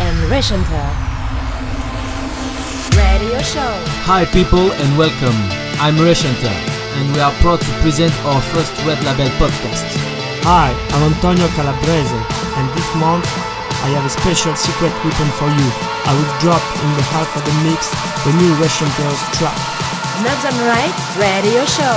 and Rechanter. Radio Show. Hi people and welcome. I'm Rechanter and we are proud to present our first Red Label podcast. Hi, I'm Antonio Calabrese and this month I have a special secret weapon for you. I will drop in the half of the mix the new Rechanter's track. Knobs and Right Radio Show.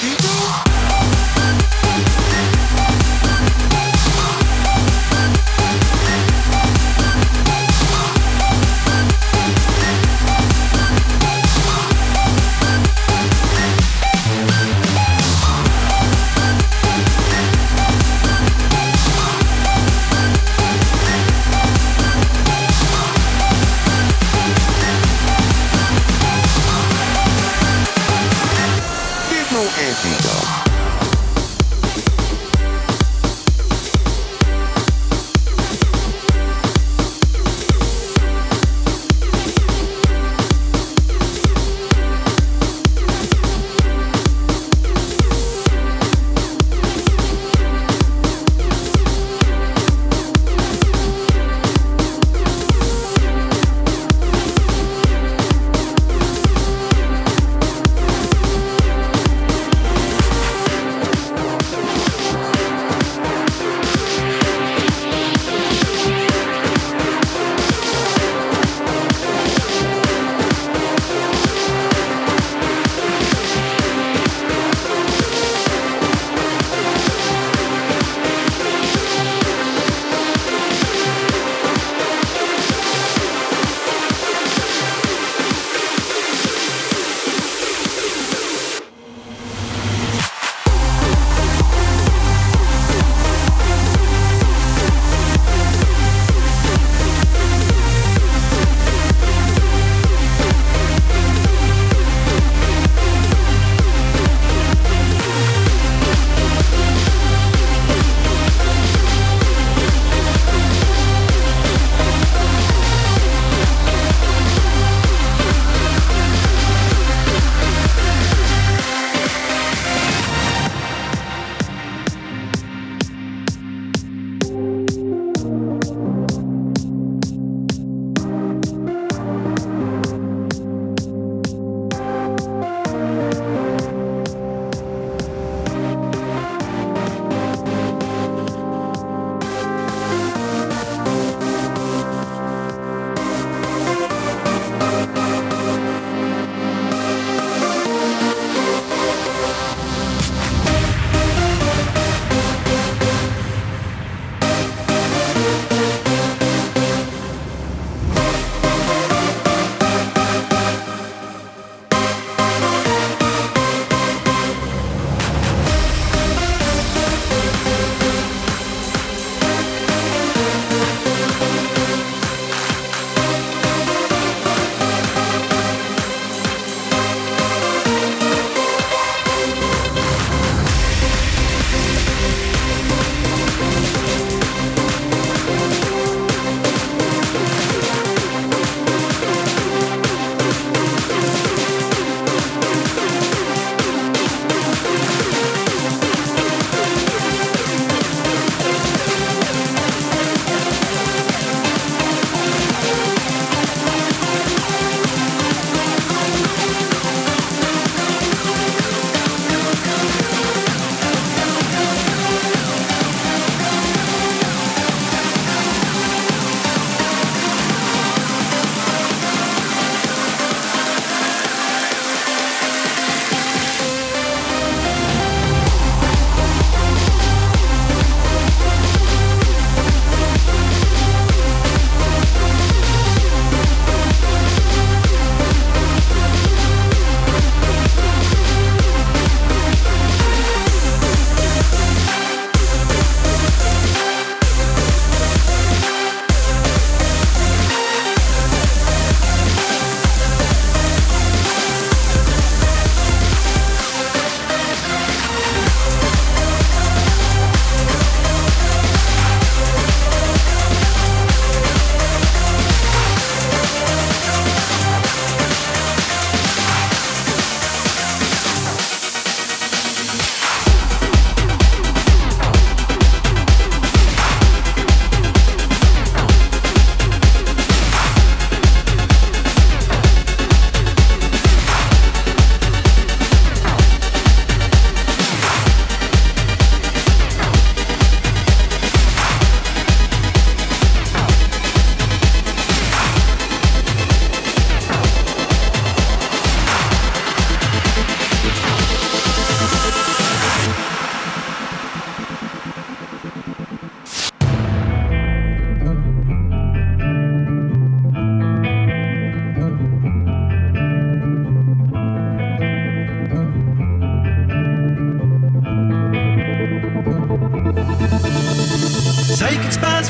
There's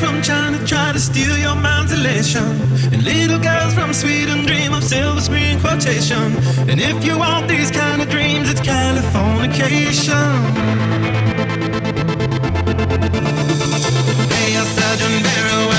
from China try to steal your mind's elation. And little girls from Sweden dream of silver screen quotation. And if you want these kind of dreams, it's Californication. Hey, a Sergeant Barrow,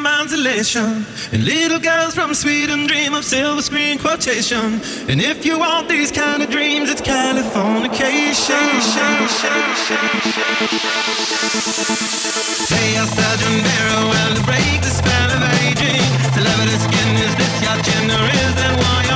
mind's elation. And little girls from Sweden dream of silver screen quotation. And if you want these kind of dreams, it's Californication. Say a Sergeant Barrow to break the spell of aging. Celebrity skin, is this your gender? Is that why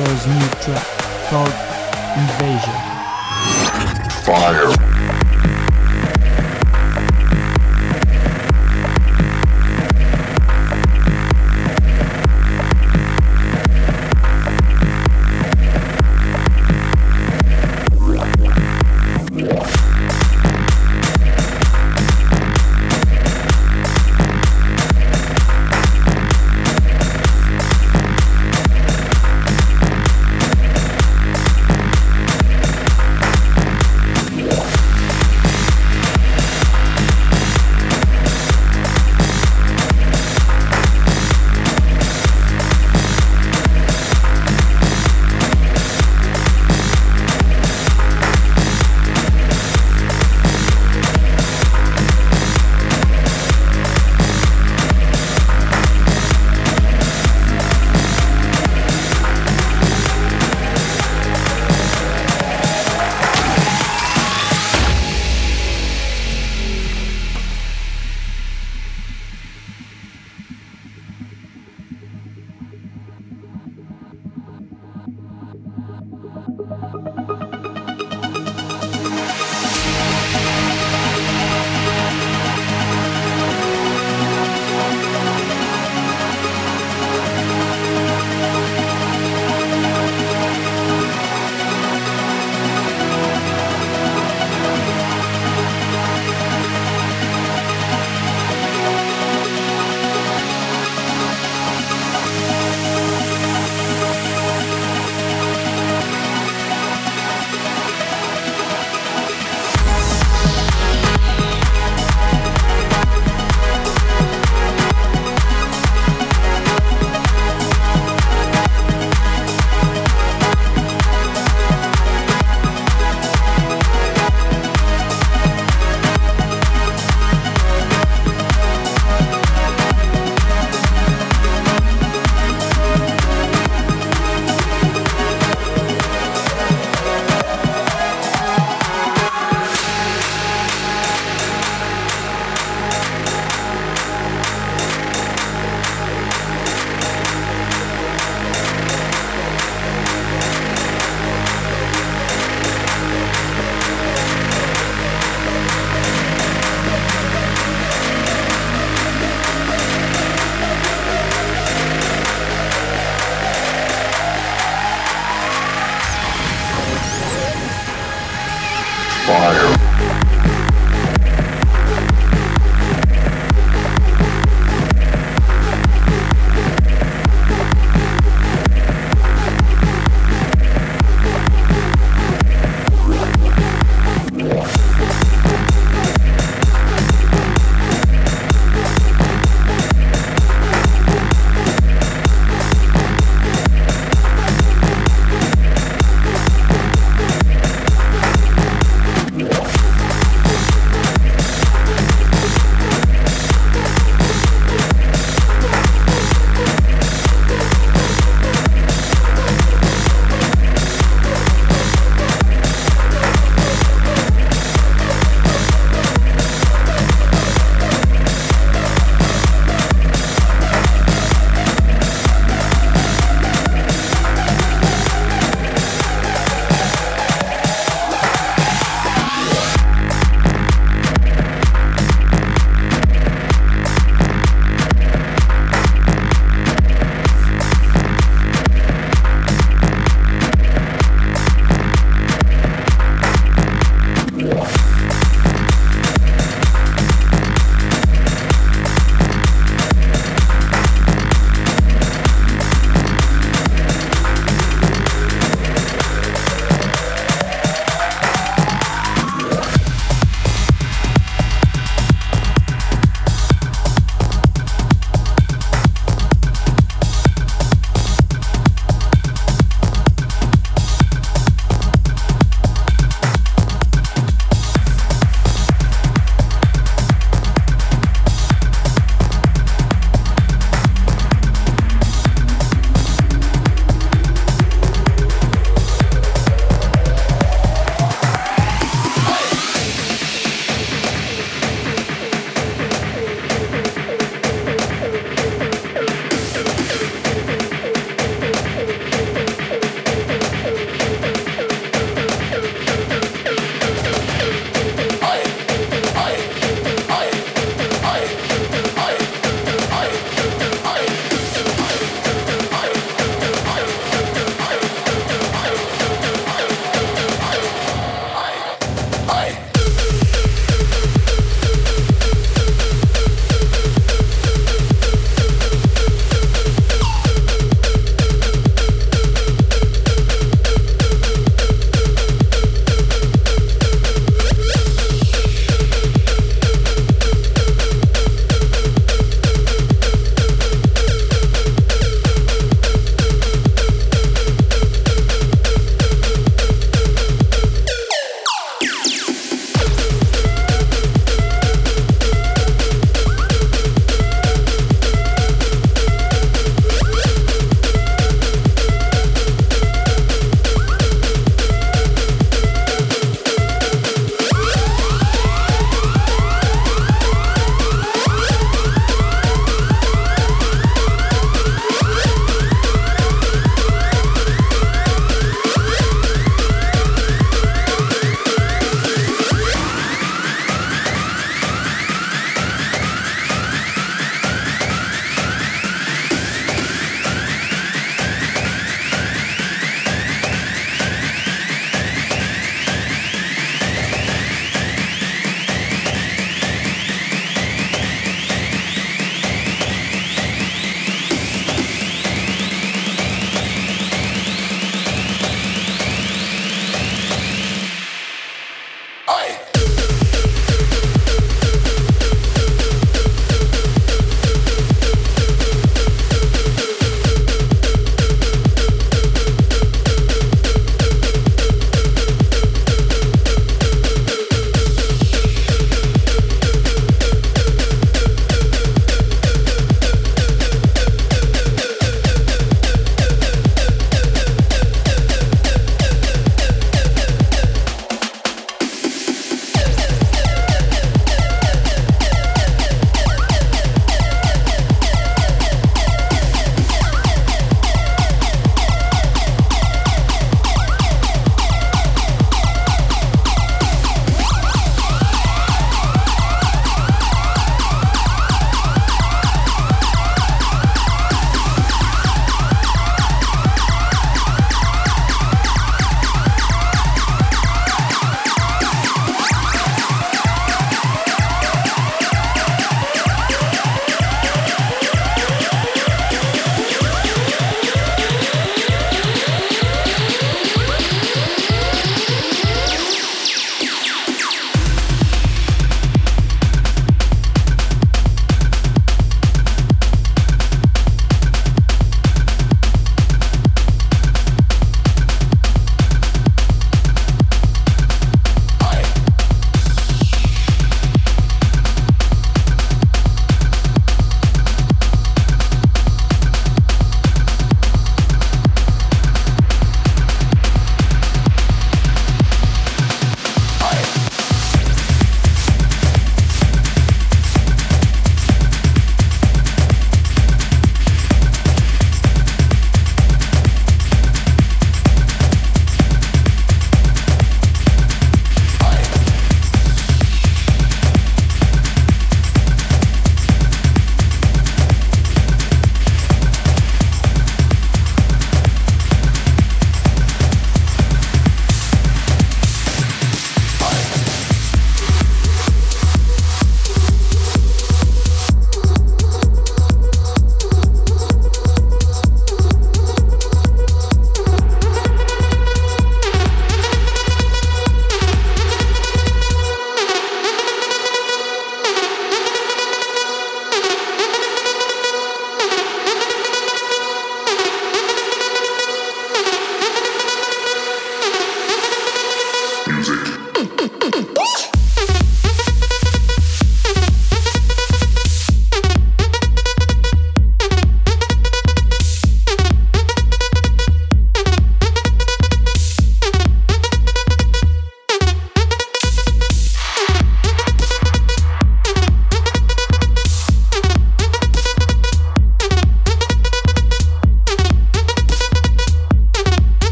Reshento's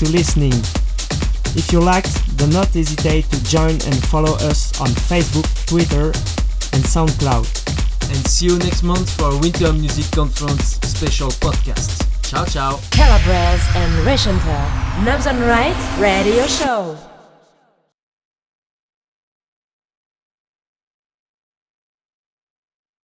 Thanks for listening. If you liked, do not hesitate to join and follow us on Facebook, Twitter, and SoundCloud. And see you next month for our Winter Music Conference special podcast. Ciao ciao. Calabrese and Reshenter. Knobs on Right Radio Show.